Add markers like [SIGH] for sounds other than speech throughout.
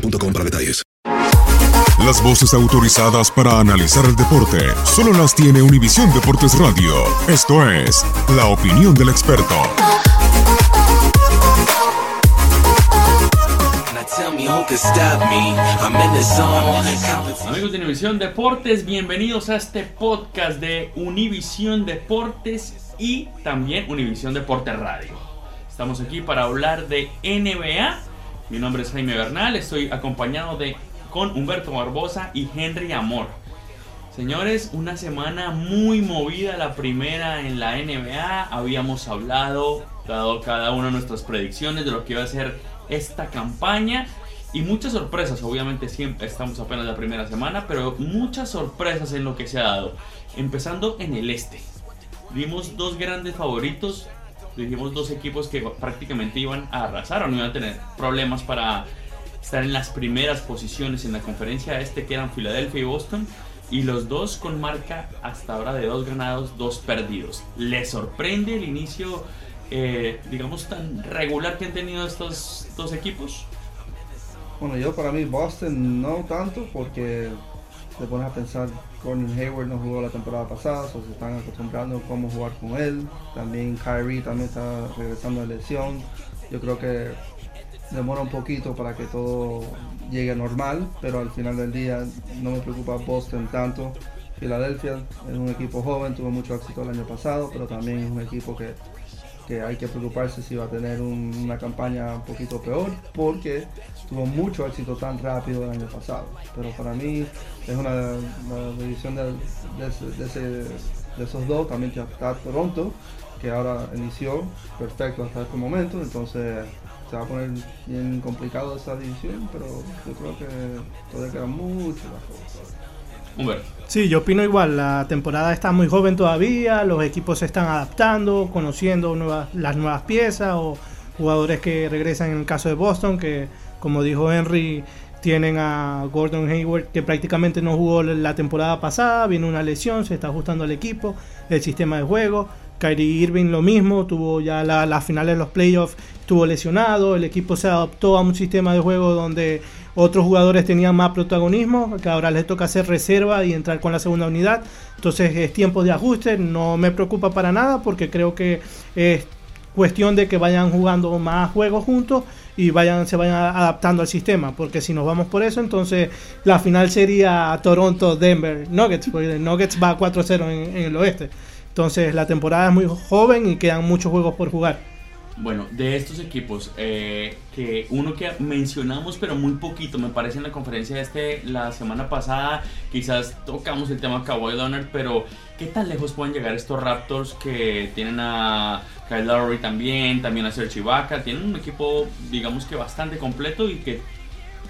boostmobile.com para detalles. Las voces autorizadas para analizar el deporte solo las tiene Univisión Deportes Radio. Esto es La Opinión del Experto. Amigos de Univisión Deportes, bienvenidos a este podcast de Univisión Deportes y también Univisión Deportes Radio. Estamos aquí para hablar de NBA. Mi nombre es Jaime Bernal, estoy acompañado de con Humberto Barbosa y Henry Amor. Señores, una semana muy movida, la primera en la NBA. Habíamos hablado, dado cada una nuestras predicciones de lo que iba a ser esta campaña. Y muchas sorpresas, obviamente siempre estamos apenas la primera semana, pero muchas sorpresas en lo que se ha dado. Empezando en el este. Vimos dos grandes favoritos, dijimos dos equipos que prácticamente iban a arrasar o no iban a tener problemas para estar en las primeras posiciones en la conferencia este que eran Filadelfia y Boston y los dos con marca hasta ahora de dos ganados, dos perdidos. ¿Les sorprende el inicio, eh, digamos, tan regular que han tenido estos dos equipos? Bueno, yo para mí Boston no tanto porque te pones a pensar, Gordon Hayward no jugó la temporada pasada, o se están acostumbrando a cómo jugar con él. También Kyrie también está regresando de lesión. Yo creo que demora un poquito para que todo llegue normal, pero al final del día no me preocupa Boston tanto. Filadelfia es un equipo joven, tuvo mucho éxito el año pasado, pero también es un equipo que, que hay que preocuparse si va a tener un- una campaña un poquito peor, porque tuvo mucho éxito tan rápido el año pasado. Pero para mí es una, división de, esos dos, también está Toronto, que ahora inició perfecto hasta este momento, entonces se va a poner bien complicado esa división, pero yo creo que todavía queda mucho más Humberto. Sí, yo opino igual. La temporada está muy joven todavía. Los equipos se están adaptando, conociendo nuevas, las nuevas piezas o jugadores que regresan en el caso de Boston, que como dijo Henry, tienen a Gordon Hayward que prácticamente no jugó la temporada pasada, viene una lesión, se está ajustando al equipo, el sistema de juego. Kyrie Irving lo mismo, tuvo ya la- las finales de los playoffs, estuvo lesionado, el equipo se adaptó a un sistema de juego donde otros jugadores tenían más protagonismo, que ahora les toca hacer reserva y entrar con la segunda unidad. Entonces es tiempo de ajuste, no me preocupa para nada porque creo que es cuestión de que vayan jugando más juegos juntos y vayan se vayan adaptando al sistema, porque si nos vamos por eso, entonces la final sería Toronto-Denver Nuggets, porque el Nuggets va 4-0 en, en el oeste. Entonces la temporada es muy joven y quedan muchos juegos por jugar. Bueno, de estos equipos, eh, que uno que mencionamos pero muy poquito, me parece en la conferencia este la semana pasada, quizás tocamos el tema Kawhi Leonard, pero ¿qué tan lejos pueden llegar estos Raptors que tienen a Kyle Lowry también, también a Serge Ibaka, tienen un equipo digamos que bastante completo y que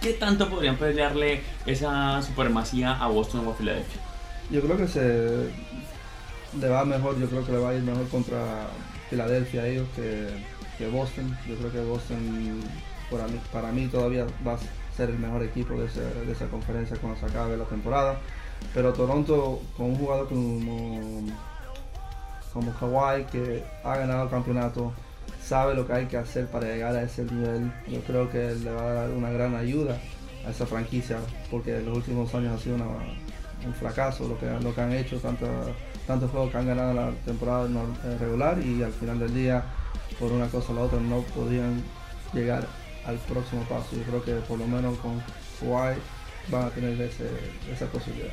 ¿qué tanto podrían pelearle esa supremacía a Boston o a Filadelfia? Yo creo que se le va mejor, yo creo que le va a ir mejor contra Filadelfia a ellos que, que Boston. Yo creo que Boston para mí, para mí todavía va a ser el mejor equipo de, ese- de esa conferencia cuando se acabe la temporada. Pero Toronto con un jugador como, como Kawhi que ha ganado el campeonato, sabe lo que hay que hacer para llegar a ese nivel. Yo creo que le va a dar una gran ayuda a esa franquicia porque en los últimos años ha sido un fracaso lo que, lo que han hecho, tanto- tantos juegos que han ganado la temporada eh, regular y al final del día, por una cosa o la otra, no podían llegar al próximo paso. Yo creo que por lo menos con Kawhi van a tener ese- esa posibilidad.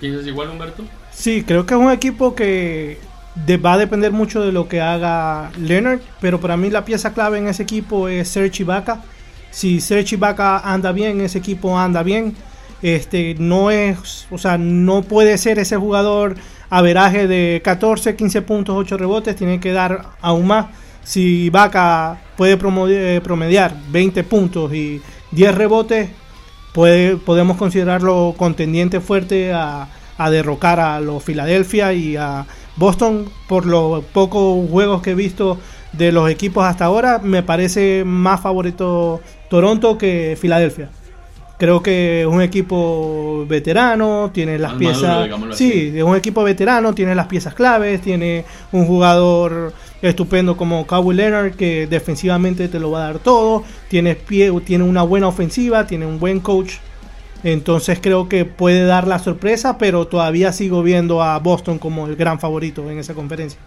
¿Piensas igual, Humberto? Sí, creo que es un equipo que de- va a depender mucho de lo que haga Leonard, pero para mí la pieza clave en ese equipo es Serge Ibaka. Si Serge Ibaka anda bien, ese equipo anda bien. Este no es, o sea, no puede ser ese jugador averaje de 14, 15 puntos, 8 rebotes, tiene que dar aún más. Si Ibaka puede eh, promediar 20 puntos y 10 rebotes, puede, podemos considerarlo contendiente fuerte a, a derrocar a los Philadelphia y a Boston por los pocos juegos que he visto de los equipos hasta ahora me parece más favorito Toronto que Filadelfia creo que es un equipo veterano tiene las piezas sí así. es un equipo veterano tiene las piezas claves tiene un jugador estupendo como Kawhi Leonard que defensivamente te lo va a dar todo tiene pie tiene una buena ofensiva tiene un buen coach entonces creo que puede dar la sorpresa, pero todavía sigo viendo a Boston como el gran favorito en esa conferencia.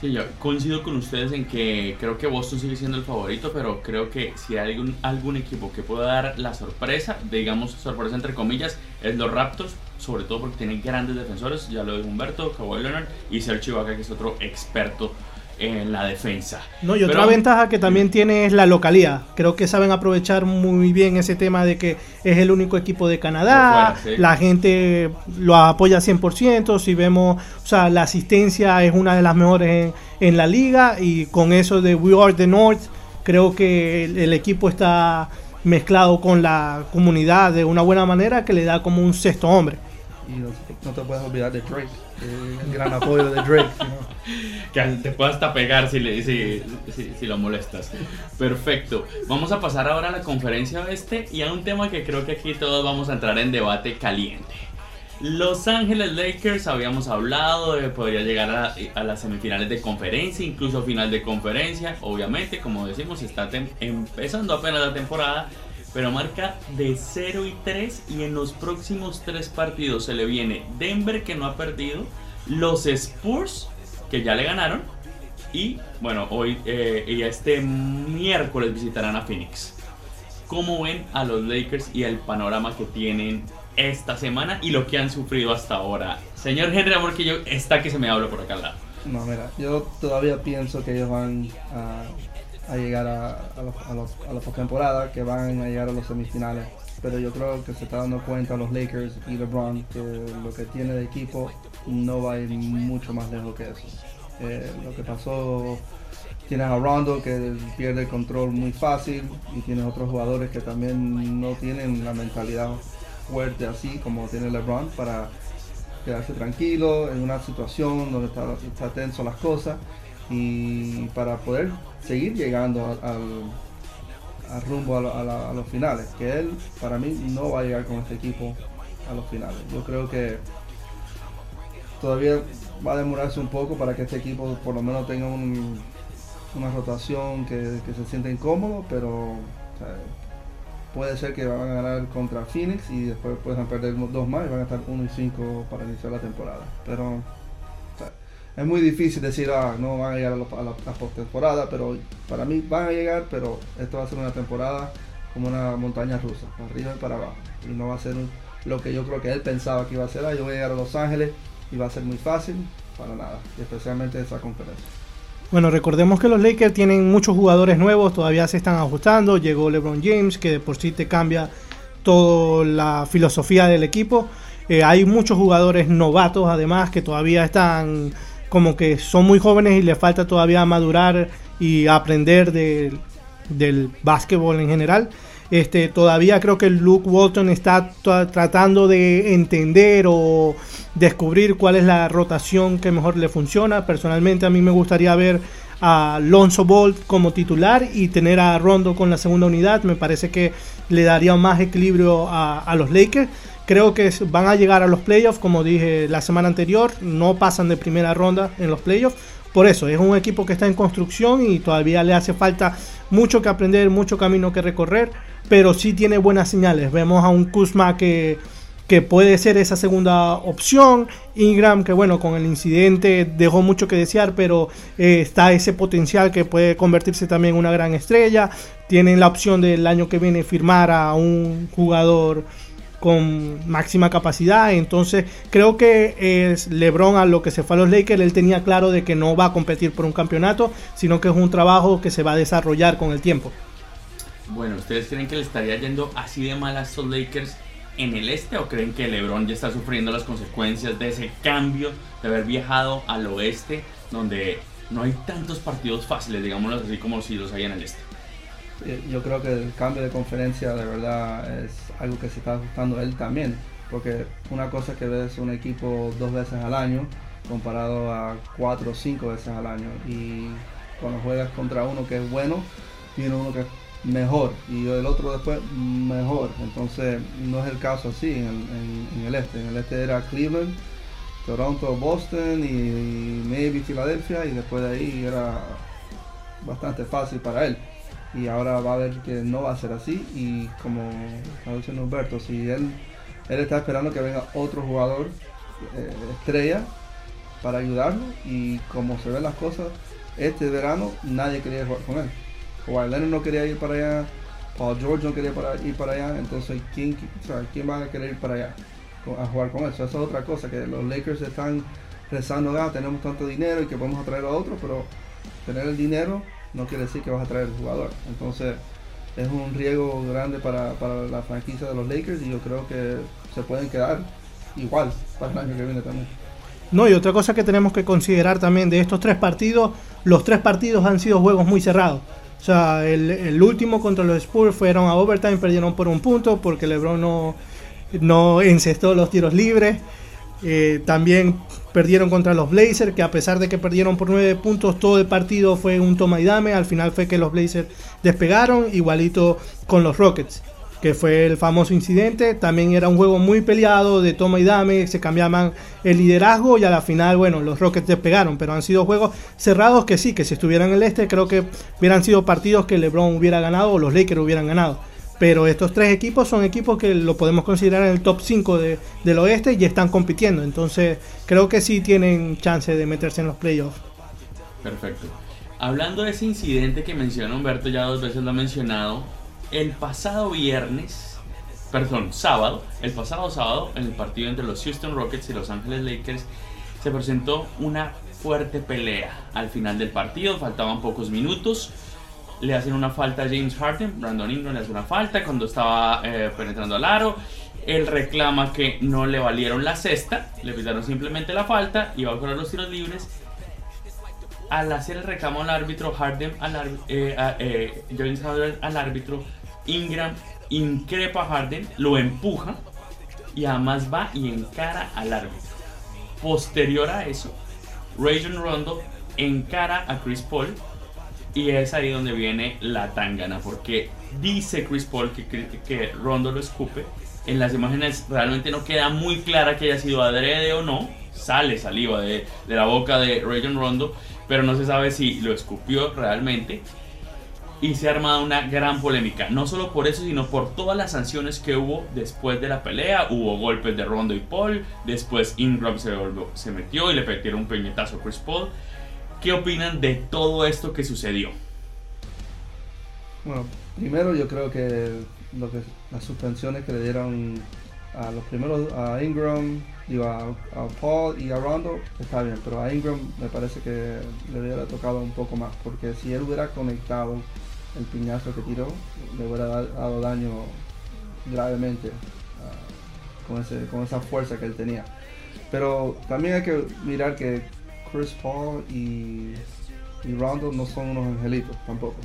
Sí, yo coincido con ustedes en que creo que Boston sigue siendo el favorito, pero creo que si hay algún, algún equipo que pueda dar la sorpresa, digamos sorpresa entre comillas, es los Raptors, sobre todo porque tienen grandes defensores, ya lo dijo Humberto, Kawhi Leonard y Serge Ibaka, que es otro experto en la defensa. No, y otra Pero- ventaja que también tiene es la localidad. Creo que saben aprovechar muy bien ese tema de que es el único equipo de Canadá. De fuera, sí. La gente lo apoya 100%. Si vemos, o sea, la asistencia es una de las mejores en, en la liga. Y con eso de We Are the North, creo que el, el equipo está mezclado con la comunidad de una buena manera que le da como un sexto hombre. Y no, no te puedes olvidar de Drake, el gran apoyo de Drake. [LAUGHS] que te pueda hasta pegar si, lo molestas. Perfecto. Vamos a pasar ahora a la conferencia oeste y a un tema que creo que aquí todos vamos a entrar en debate caliente. Los Ángeles Lakers habíamos hablado de que podría llegar a, las semifinales de conferencia, incluso final de conferencia. Obviamente, como decimos, está empezando apenas la temporada, pero marca de 0 y 3 y en los próximos tres partidos se le viene Denver que no ha perdido, los Spurs que ya le ganaron y bueno, hoy eh, y este miércoles visitarán a Phoenix. ¿Cómo ven a los Lakers y el panorama que tienen esta semana y lo que han sufrido hasta ahora? Señor Henry Amor, que yo está que se me habla por acá al lado. No, mira, yo todavía pienso que ellos van a, a llegar a, a, los- a la postemporada, que van a llegar a los semifinales. Pero yo creo que se está dando cuenta los Lakers y LeBron que lo que tiene de equipo no va a ir mucho más lejos que eso. Eh, lo que pasó, tienes a Rondo que pierde el control muy fácil y tienes otros jugadores que también no tienen la mentalidad fuerte así como tiene LeBron para quedarse tranquilo en una situación donde está, está tenso las cosas y para poder seguir llegando al, rumbo a, a la- a los finales. Que él, para mí, no va a llegar con este equipo a los finales. Yo creo que todavía va a demorarse un poco para que este equipo por lo menos tenga un- una rotación que, se sienta incómodo, pero puede ser que van a ganar contra Phoenix y después puedan perder dos más y van a estar 1 y 5 para iniciar la temporada. Pero es muy difícil decir, ah, no van a llegar a, la, postemporada, pero para mí van a llegar, pero esto va a ser una temporada como una montaña rusa, arriba y para abajo. Y no va a ser lo que yo creo que él pensaba que iba a ser, ah, yo voy a llegar a Los Ángeles y va a ser muy fácil, para nada, y especialmente esa conferencia. Bueno, recordemos que los Lakers tienen muchos jugadores nuevos, todavía se están ajustando. Llegó LeBron James, que de por sí te cambia toda la filosofía del equipo. Eh, hay muchos jugadores novatos, además, que todavía están como que son muy jóvenes y les falta todavía madurar y aprender de, del básquetbol en general. Este, todavía creo que Luke Walton está tratando de entender o descubrir cuál es la rotación que mejor le funciona. Personalmente a mí me gustaría ver a Alonso Bolt como titular y tener a Rondo con la segunda unidad. Me parece que le daría más equilibrio a, a los Lakers. Creo que van a llegar a los playoffs, como dije la semana anterior, no pasan de primera ronda en los playoffs. Por eso, es un equipo que está en construcción y todavía le hace falta mucho que aprender, mucho camino que recorrer, pero sí tiene buenas señales. Vemos a un Kuzma que, que puede ser esa segunda opción. Ingram, que bueno, con el incidente dejó mucho que desear, pero eh, está ese potencial que puede convertirse también en una gran estrella. Tienen la opción del año que viene firmar a un jugador con máxima capacidad. Entonces creo que es LeBron a lo que se fue a los Lakers, él tenía claro de que no va a competir por un campeonato, sino que es un trabajo que se va a desarrollar con el tiempo. Bueno, ¿ustedes creen que le estaría yendo así de mal a estos Lakers en el este o creen que LeBron ya está sufriendo las consecuencias de ese cambio de haber viajado al oeste donde no hay tantos partidos fáciles, digámoslo así como si los hay en el este? Eh, yo creo que el cambio de conferencia de verdad es algo que se está ajustando él también, porque una cosa que ves un equipo dos veces al año comparado a cuatro o cinco veces al año y cuando juegas contra uno que es bueno, tiene uno que es mejor y el otro después mejor, entonces no es el caso así en, el este, en el este era Cleveland, Toronto, Boston y, y maybe Filadelfia y después de ahí era bastante fácil para él y ahora va a ver que no va a ser así y como está diciendo Humberto, si él, él está esperando que venga otro jugador eh, estrella para ayudarlo y como se ven las cosas, este verano nadie quería jugar con él. Kawhi Leonard no quería ir para allá, Paul George no quería ir para allá, entonces ¿quién, ¿quién va a querer ir para allá a jugar con él? Eso es otra cosa, que los Lakers están rezando, ah, tenemos tanto dinero y que podemos atraer a otro, pero tener el dinero no quiere decir que vas a traer el jugador. Entonces es un riesgo grande para, la franquicia de los Lakers y yo creo que se pueden quedar igual para el año que viene también. No, y otra cosa que tenemos que considerar también de estos tres partidos, los tres partidos han sido juegos muy cerrados. O sea, el, último contra los Spurs fueron a overtime, perdieron por un punto porque LeBron no, no encestó los tiros libres. Eh, también perdieron contra los Blazers, que a pesar de que perdieron por 9 puntos, todo el partido fue un toma y dame. Al final fue que los Blazers despegaron, igualito con los Rockets, que fue el famoso incidente. También era un juego muy peleado de toma y dame, se cambiaban el liderazgo y a la final, bueno, los Rockets despegaron. Pero han sido juegos cerrados que sí, que si estuvieran en el este, creo que hubieran sido partidos que LeBron hubiera ganado o los Lakers hubieran ganado. Pero estos tres equipos son equipos que lo podemos considerar en el top 5 del oeste y están compitiendo. Entonces creo que sí tienen chance de meterse en los playoffs. Perfecto. Hablando de ese incidente que mencionó Humberto, ya dos veces lo ha mencionado. El pasado viernes, perdón, sábado, el pasado sábado, en el partido entre los Houston Rockets y Los Ángeles Lakers, se presentó una fuerte pelea. Al final del partido, faltaban pocos minutos le hacen una falta a James Harden, Brandon Ingram le hace una falta cuando estaba eh, penetrando al aro, él reclama que no le valieron la cesta, le pidieron simplemente la falta y va a correr los tiros libres. Al hacer el reclamo al árbitro, Harden al eh, eh, James Harden al árbitro, Ingram increpa a Harden, lo empuja y además va y encara al árbitro. Posterior a eso, Rajon Rondo encara a Chris Paul y es ahí donde viene la tangana, porque dice Chris Paul que, que, Rondo lo escupe. En las imágenes realmente no queda muy clara que haya sido adrede o no. Sale saliva de, de la boca de Rayon Rondo, pero no se sabe si lo escupió realmente. Y se ha armado una gran polémica, no solo por eso, sino por todas las sanciones que hubo después de la pelea. Hubo golpes de Rondo y Paul, después Ingram se, se metió y le metieron un peñetazo a Chris Paul. ¿Qué opinan de todo esto que sucedió? Bueno, primero yo creo que, lo que las suspensiones que le dieron a los primeros, a Ingram, digo, a, Paul y a Rondo, está bien, pero a Ingram me parece que le hubiera tocado un poco más, porque si él hubiera conectado el piñazo que tiró, le hubiera da- dado daño gravemente ah, con, ese, con esa fuerza que él tenía. Pero también hay que mirar que Chris Paul y, y Rondo no son unos angelitos tampoco.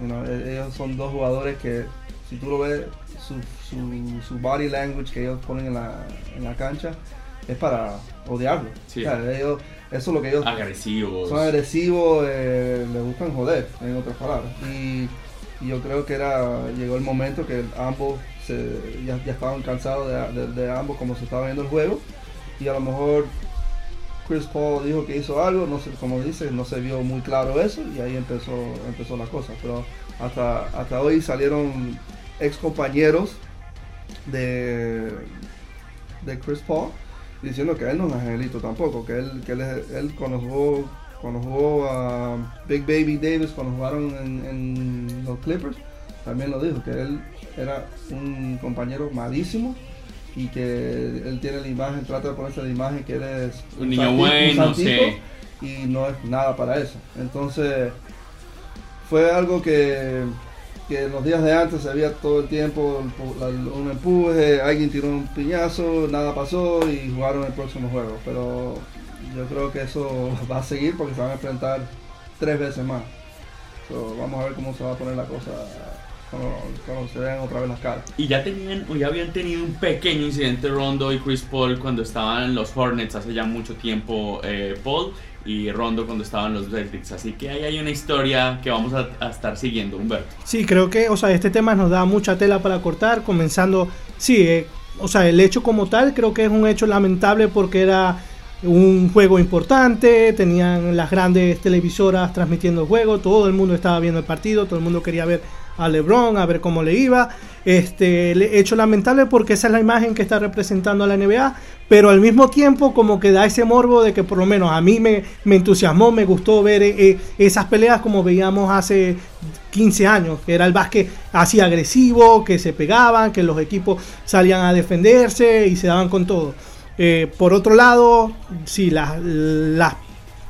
You know, e- ellos son dos jugadores que, si tú lo ves, su, su- su body language que ellos ponen en la, en la cancha es para odiarlo. Sí. O sea, ellos, eso es lo que ellos Agresivos. son agresivos, eh, les gustan joder, en otras palabras. Y, y yo creo que era llegó el momento que ambos se- ya, ya estaban cansados de, de- de ambos como se estaba viendo el juego. Y a lo mejor Chris Paul dijo que hizo algo, no sé, como dice, no se vio muy claro eso y ahí empezó, empezó la cosa. Pero hasta, hasta hoy salieron ex compañeros de, de Chris Paul diciendo que él no es angelito tampoco, que él, que él, él cuando jugó, cuando jugó a Big Baby Davis, cuando jugaron en los Clippers, también lo dijo, que él era un compañero malísimo y que él tiene la imagen, trata de ponerse la imagen que él es Un niño bueno, santico sí. y no es nada para eso. Entonces fue algo que, que en los días de antes se veía todo el tiempo la- un empuje, alguien tiró un piñazo, nada pasó y jugaron el próximo juego. Pero yo creo que eso [LAUGHS] va a seguir porque se van a enfrentar tres veces más. So, vamos a ver cómo se va a poner la cosa cuando, cuando se vean otra vez las caras. Y ya tenían, o ya habían tenido un pequeño incidente Rondo y Chris Paul cuando estaban en los Hornets hace ya mucho tiempo eh, Paul y Rondo cuando estaban los Celtics. Así que ahí hay una historia que vamos a, a estar siguiendo, Humberto. Sí, creo que, o sea, este tema nos da mucha tela para cortar, comenzando, sí, eh, o sea, el hecho como tal creo que es un hecho lamentable porque era un juego importante, tenían las grandes televisoras transmitiendo el juego, todo el mundo estaba viendo el partido, todo el mundo quería ver a LeBron, a ver cómo le iba. Este hecho lamentable porque esa es la imagen que está representando a la NBA, pero al mismo tiempo como que da ese morbo de que por lo menos a mí me, me entusiasmó, me gustó ver eh, eh, esas peleas como veíamos hace 15 años, que era el básquet así agresivo, que se pegaban, que los equipos salían a defenderse y se daban con todo. Eh, por otro lado, sí, las, las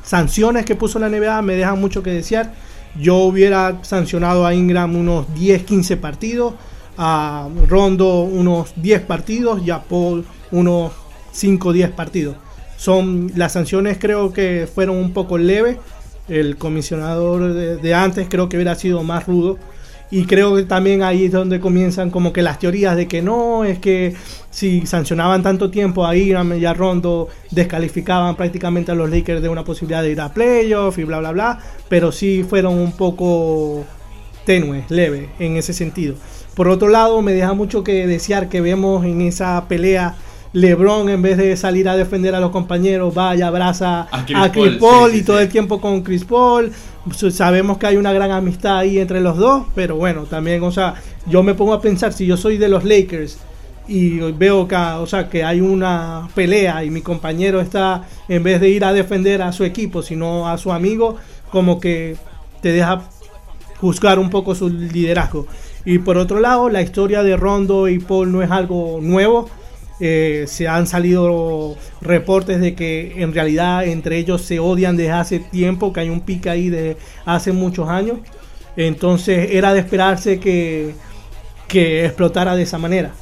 sanciones que puso la NBA me dejan mucho que desear. Yo hubiera sancionado a Ingram unos 10, 15 partidos, a Rondo unos 10 partidos y a Paul unos 5, 10 partidos. Son las sanciones creo que fueron un poco leves. El comisionador de, de antes creo que hubiera sido más rudo. Y creo que también ahí es donde comienzan como que las teorías de que no, es que si sancionaban tanto tiempo a Ingram a Rondo, descalificaban prácticamente a los Lakers de una posibilidad de ir a playoff y bla, bla, bla. Pero sí fueron un poco tenues, leves en ese sentido. Por otro lado, me deja mucho que desear que vemos en esa pelea LeBron en vez de salir a defender a los compañeros, vaya, abraza A a Chris Paul, Paul, sí, y sí, todo sí. el tiempo con Chris Paul. Sabemos que hay una gran amistad ahí entre los dos, pero bueno, también, o sea, yo me pongo a pensar, si yo soy de los Lakers y veo que, o sea, que hay una pelea y mi compañero está, en vez de ir a defender a su equipo, sino a su amigo, como que te deja juzgar un poco su liderazgo. Y por otro lado, la historia de Rondo y Paul no es algo nuevo. Eh, se han salido reportes de que en realidad entre ellos se odian desde hace tiempo, que hay un pique ahí de hace muchos años. Entonces era de esperarse que, que explotara de esa manera.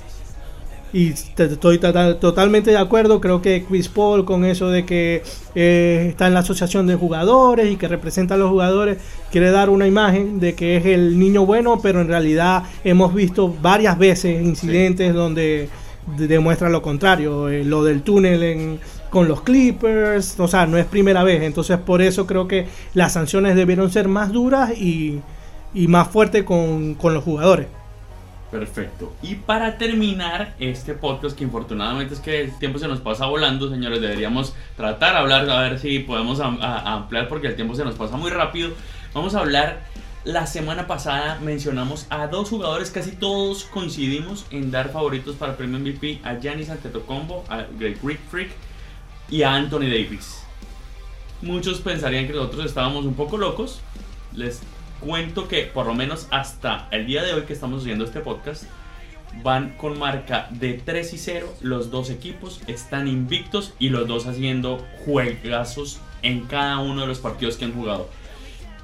Y estoy tota- totalmente de acuerdo, creo que Chris Paul con eso de que eh, está en la asociación de jugadores y que representa a los jugadores, quiere dar una imagen de que es el niño bueno, pero en realidad hemos visto varias veces incidentes donde de- demuestra lo contrario, eh, lo del túnel en- con los Clippers, o sea, no es primera vez, entonces por eso creo que las sanciones debieron ser más duras y, y más fuertes con, con los jugadores. Perfecto. Y para terminar este podcast, que infortunadamente es que el tiempo se nos pasa volando, señores, deberíamos tratar de hablar, a ver si podemos ampliar porque el tiempo se nos pasa muy rápido. Vamos a hablar, la semana pasada mencionamos a dos jugadores, casi todos coincidimos en dar favoritos para el premio MVP, a Giannis Antetokounmpo, a Greek Freak y a Anthony Davis. Muchos pensarían que nosotros estábamos un poco locos. Les cuento que por lo menos hasta el día de hoy que estamos haciendo este podcast, van con marca de 3 y 0. Los dos equipos están invictos y los dos haciendo juegazos en cada uno de los partidos que han jugado.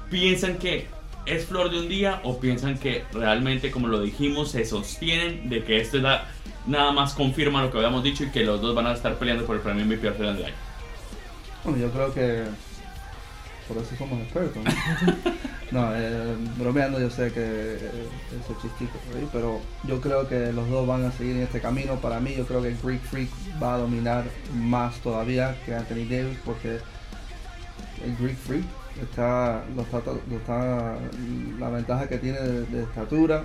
¿Piensan que es flor de un día o piensan que realmente, como lo dijimos, se sostienen de que esto es la, nada más confirma lo que habíamos dicho y que los dos van a estar peleando por el premio MVP al final del año? Bueno, yo creo que por eso somos expertos. No, [LAUGHS] no eh, bromeando yo sé que eh, ese chistico, ¿sí? pero yo creo que los dos van a seguir en este camino. Para mí yo creo que Greek Freak va a dominar más todavía que Anthony Davis porque el Greek Freak está, lo está, lo está- la ventaja que tiene de, de estatura,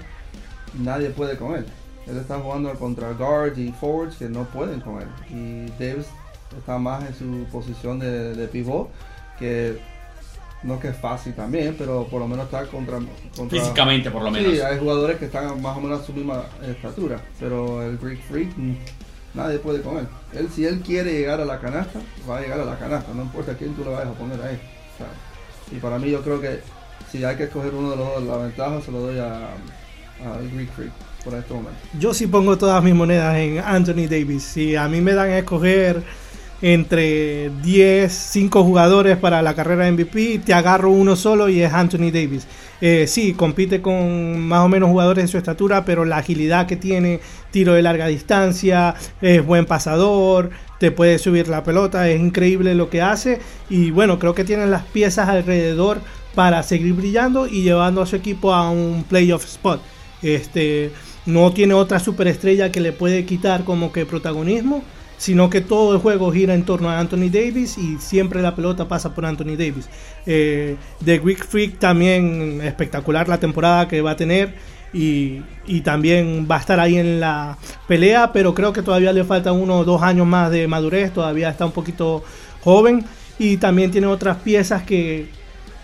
nadie puede con él. Él está jugando contra guards y forwards que no pueden con él. Y Davis está más en su posición de, de pivot, que no que es fácil también, pero por lo menos está contra... contra- Físicamente, por lo menos. Sí, hay jugadores que están más o menos a su misma estatura, pero el Greek Freak mm, nadie puede con él. él. Si él quiere llegar a la canasta, va a llegar a la canasta, no importa quién tú le vayas a poner ahí. Y para mí yo creo que si hay que escoger uno de los dos, la ventaja se lo doy a, a Greek Freak por este momento. Yo sí pongo todas mis monedas en Anthony Davis. Si a mí me dan a escoger entre 10, 5 jugadores para la carrera MVP, te agarro uno solo y es Anthony Davis. Eh, sí, compite con más o menos jugadores de su estatura, pero la agilidad que tiene, tiro de larga distancia, es buen pasador, te puede subir la pelota, es increíble lo que hace y bueno, creo que tiene las piezas alrededor para seguir brillando y llevando a su equipo a un playoff spot. Este, no tiene otra superestrella que le puede quitar como que protagonismo, sino que todo el juego gira en torno a Anthony Davis y siempre la pelota pasa por Anthony Davis. Eh, The Greek Freak también espectacular la temporada que va a tener y, también va a estar ahí en la pelea, pero creo que todavía le falta uno o dos años más de madurez, todavía está un poquito joven y también tiene otras piezas que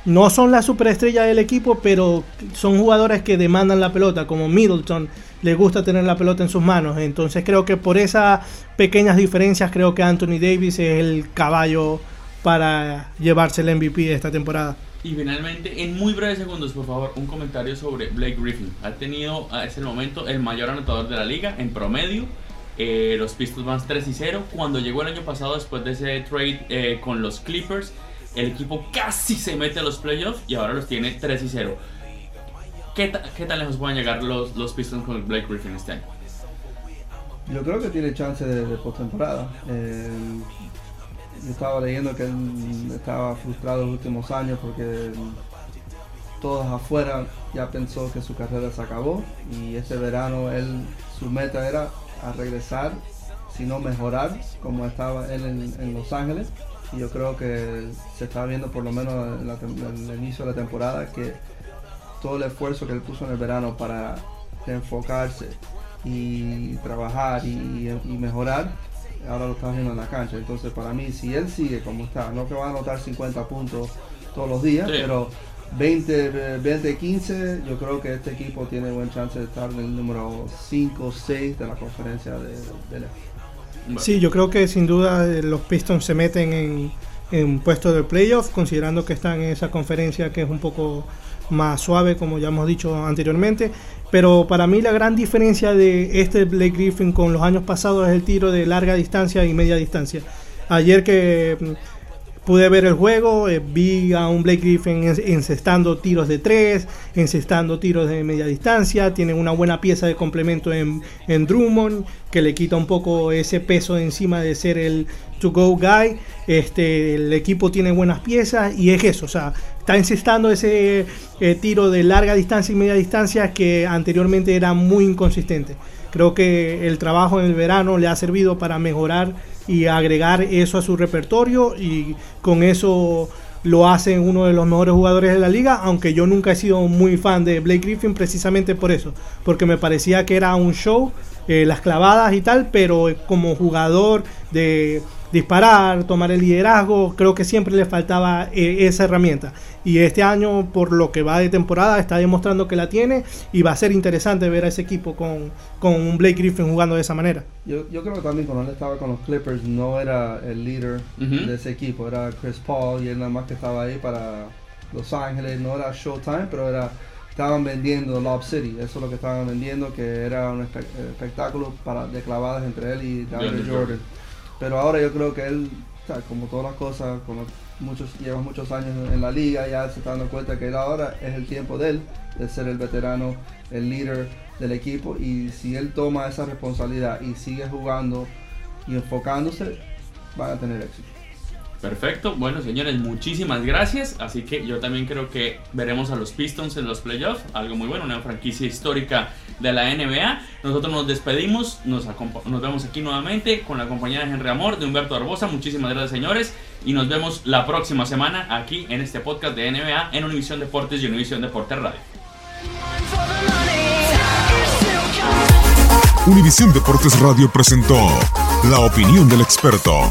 no son la superestrella del equipo, pero son jugadores que demandan la pelota, como Middleton, le gusta tener la pelota en sus manos. Entonces creo que por esas pequeñas diferencias, creo que Anthony Davis es el caballo para llevarse el MVP de esta temporada. Y finalmente, en muy breves segundos, por favor, un comentario sobre Blake Griffin. Ha tenido a ese momento el mayor anotador de la liga en promedio. Eh, los Pistons van 3 y 0. Cuando llegó el año pasado, después de ese trade eh, con los Clippers, el equipo casi se mete a los playoffs y ahora los tiene 3 y 0. ¿Qué, ta- qué tan lejos pueden llegar los, los Pistons con Blake Griffin este año? Yo creo que tiene chance de, de postemporada. Eh, yo estaba leyendo que él estaba frustrado los últimos años porque todos afuera ya pensó que su carrera se acabó y este verano él su meta era a regresar, si no mejorar como estaba él en, en Los Ángeles. Y yo creo que se está viendo por lo menos en, en el inicio de la temporada que todo el esfuerzo que él puso en el verano para enfocarse y trabajar y mejorar, ahora lo está viendo en la cancha. Entonces para mí, si él sigue como está, no que va a anotar 50 puntos todos los días, Sí. pero 20, eh, 20, 15, yo creo que este equipo tiene buen chance de estar en el número 5 o 6 de la conferencia de, del este. Sí, yo creo que sin duda eh, los Pistons se meten en, en puesto de playoff, considerando que están en esa conferencia que es un poco más suave, como ya hemos dicho anteriormente. Pero para mí la gran diferencia de este Blake Griffin con los años pasados es el tiro de larga distancia y media distancia. Ayer que mm, pude ver el juego, eh, vi a un Blake Griffin en- encestando tiros de tres, encestando tiros de media distancia, tiene una buena pieza de complemento en, en Drummond, que le quita un poco ese peso encima de ser el to-go guy. Este, el equipo tiene buenas piezas y es eso, o sea, está encestando ese eh, tiro de larga distancia y media distancia que anteriormente era muy inconsistente. Creo que el trabajo en el verano le ha servido para mejorar y agregar eso a su repertorio y con eso lo hace uno de los mejores jugadores de la liga, aunque yo nunca he sido muy fan de Blake Griffin precisamente por eso, porque me parecía que era un show, eh, las clavadas y tal, pero como jugador de disparar, tomar el liderazgo, creo que siempre le faltaba eh, esa herramienta. Y este año, por lo que va de temporada, está demostrando que la tiene y va a ser interesante ver a ese equipo con, con un Blake Griffin jugando de esa manera. Yo, yo creo que también cuando él estaba con los Clippers no era el líder de ese equipo, era Chris Paul y él nada más que estaba ahí para Los Ángeles, no era Showtime, pero era estaban vendiendo Lob City, eso es lo que estaban vendiendo, que era un espe- espectáculo para, de clavadas entre él y Jordan. Jordan. Pero ahora yo creo que él, como todas las cosas, como muchos, lleva muchos años en la liga, ya se está dando cuenta que él ahora es el tiempo de él, de ser el veterano, el líder del equipo, y si él toma esa responsabilidad y sigue jugando y enfocándose, van a tener éxito. Perfecto, bueno señores, muchísimas gracias. Así que yo también creo que veremos a los Pistons en los playoffs, algo muy bueno, una franquicia histórica de la NBA. Nosotros nos despedimos, nos, vemos aquí nuevamente con la compañía de Henry Amor, de Humberto Barbosa. Muchísimas gracias señores y nos vemos la próxima semana aquí en este podcast de NBA en Univisión Deportes y Univisión Deportes Radio. Univisión Deportes Radio presentó la opinión del experto.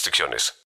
restricciones.